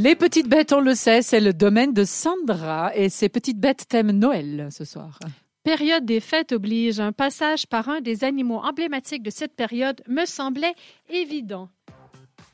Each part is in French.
Les petites bêtes, on le sait, c'est le domaine de Sandra et ces petites bêtes thèment Noël ce soir. Période des fêtes oblige, un passage par un des animaux emblématiques de cette période me semblait évident.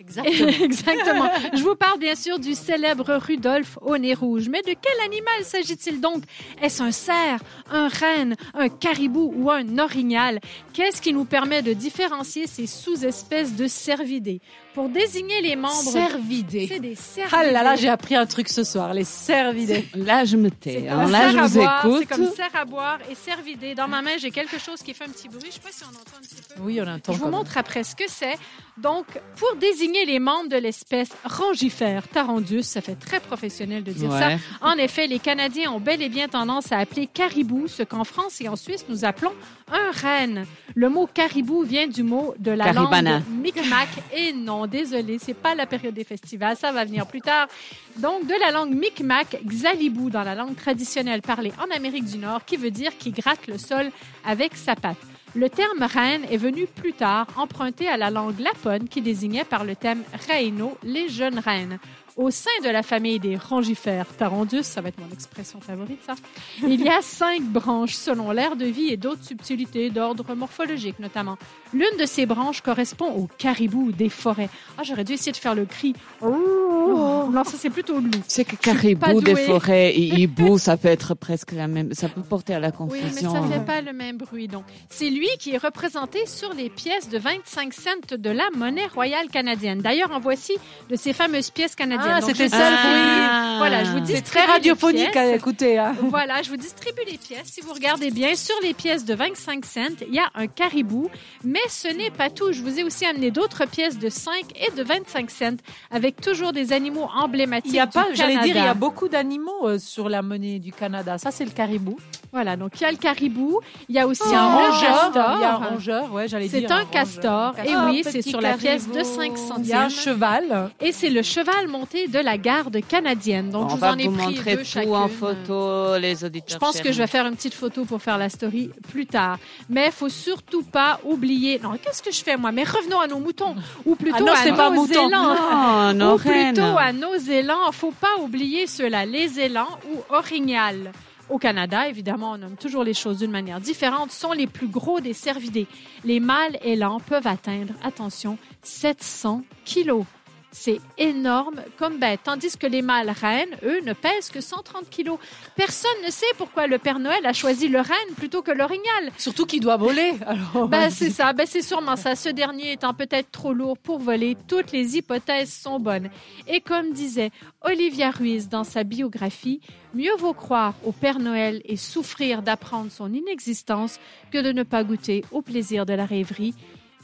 Exactement. Exactement. Je vous parle bien sûr du célèbre Rudolphe au nez rouge. Mais de quel animal s'agit-il donc? Est-ce un cerf, un renne, un caribou ou un orignal? Qu'est-ce qui nous permet de différencier ces sous-espèces de cervidés? Pour désigner les membres... Cervidés. C'est des cervidés. Ah là là, j'ai appris un truc ce soir, les cervidés. Là, je me tais. C'est Alors comme là, je vous boire, C'est écoute. comme cerf à boire et cervidé. Dans ma main, j'ai quelque chose qui fait un petit bruit. Je sais pas si on entend un petit peu. Oui, on entend Je vous même. montre après ce que c'est. Donc, pour désigner les membres de l'espèce rangifère tarandus, ça fait très professionnel de dire ça. En effet, les Canadiens ont bel et bien tendance à appeler caribou ce qu'en France et en Suisse nous appelons un renne. Le mot caribou vient du mot de la Caribana. langue micmac. Et non, désolé, c'est pas la période des festivals, ça va venir plus tard. Donc, de la langue micmac, xalibou dans la langue traditionnelle parlée en Amérique du Nord, qui veut dire qui gratte le sol avec sa patte. Le terme reine est venu plus tard, emprunté à la langue lapone qui désignait par le thème reino les jeunes reines. Au sein de la famille des rangifères tarandus, ça va être mon expression favorite, ça, il y a cinq branches selon l'ère de vie et d'autres subtilités d'ordre morphologique notamment. L'une de ces branches correspond au caribou des forêts. Ah, j'aurais dû essayer de faire le cri. Oh, non, ça c'est plutôt le loup. C'est que caribou des forêts et hibou, ça peut être presque la même. Ça peut porter à la Oui, mais confusion. ça fait pas le même bruit. Donc, c'est lui qui est représenté sur les pièces de 25 cents de la monnaie royale canadienne. D'ailleurs, en voici de ces fameuses pièces canadiennes. Ah, c'était ça, distribue- oui. Voilà, je vous C'est distribue très les radiophonique pièces. à écouter. Hein. Voilà, je vous distribue les pièces. Si vous regardez bien, sur les pièces de 25 cents, il y a un caribou. Mais ce n'est pas tout. Je vous ai aussi amené d'autres pièces de 5 et de 25 cents avec toujours des animaux emblématiques Il y a pas, j'allais dire, il y a beaucoup d'animaux euh, sur la monnaie du Canada. Ça, c'est le caribou. Voilà, donc il y a le caribou. Il y a aussi un rongeur. castor. Il y a un rongeur, ouais, j'allais dire. C'est un castor. Et Ah, oui, c'est sur la pièce de 5 Il y a un centimes. cheval. Et c'est le cheval monté de la garde canadienne. Donc, je On vous va en ai vous pris montrer deux tout chacune. en photo, les auditeurs. Je pense que je vais faire une petite photo pour faire la story plus tard. Mais il faut surtout pas oublier. Non, qu'est-ce que je fais moi? Mais revenons à nos moutons, ou plutôt Ah non, à nos pas mouton. élans. Non, ou plutôt à nos élans. Faut pas oublier ceux-là, les élans ou orignales. Au Canada, évidemment, on nomme toujours les choses d'une manière différente, sont les plus gros des cervidés. Les mâles élans peuvent atteindre, attention, 700 kilos. C'est énorme comme bête. Tandis que les mâles rennes, eux, ne pèsent que 130 kilos. Personne ne sait pourquoi le Père Noël a choisi le renne plutôt que l'orignal. Surtout qu'il doit voler. Alors, Ben, c'est ça. Ben, c'est sûrement ça. Ce dernier étant peut-être trop lourd pour voler, toutes les hypothèses sont bonnes. Et comme disait Olivia Ruiz dans sa biographie, mieux vaut croire au Père Noël et souffrir d'apprendre son inexistence que de ne pas goûter au plaisir de la rêverie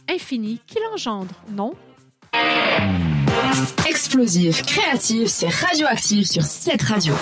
infinie qu'il engendre, non? Explosif, créatif, c'est radioactif sur cette radio.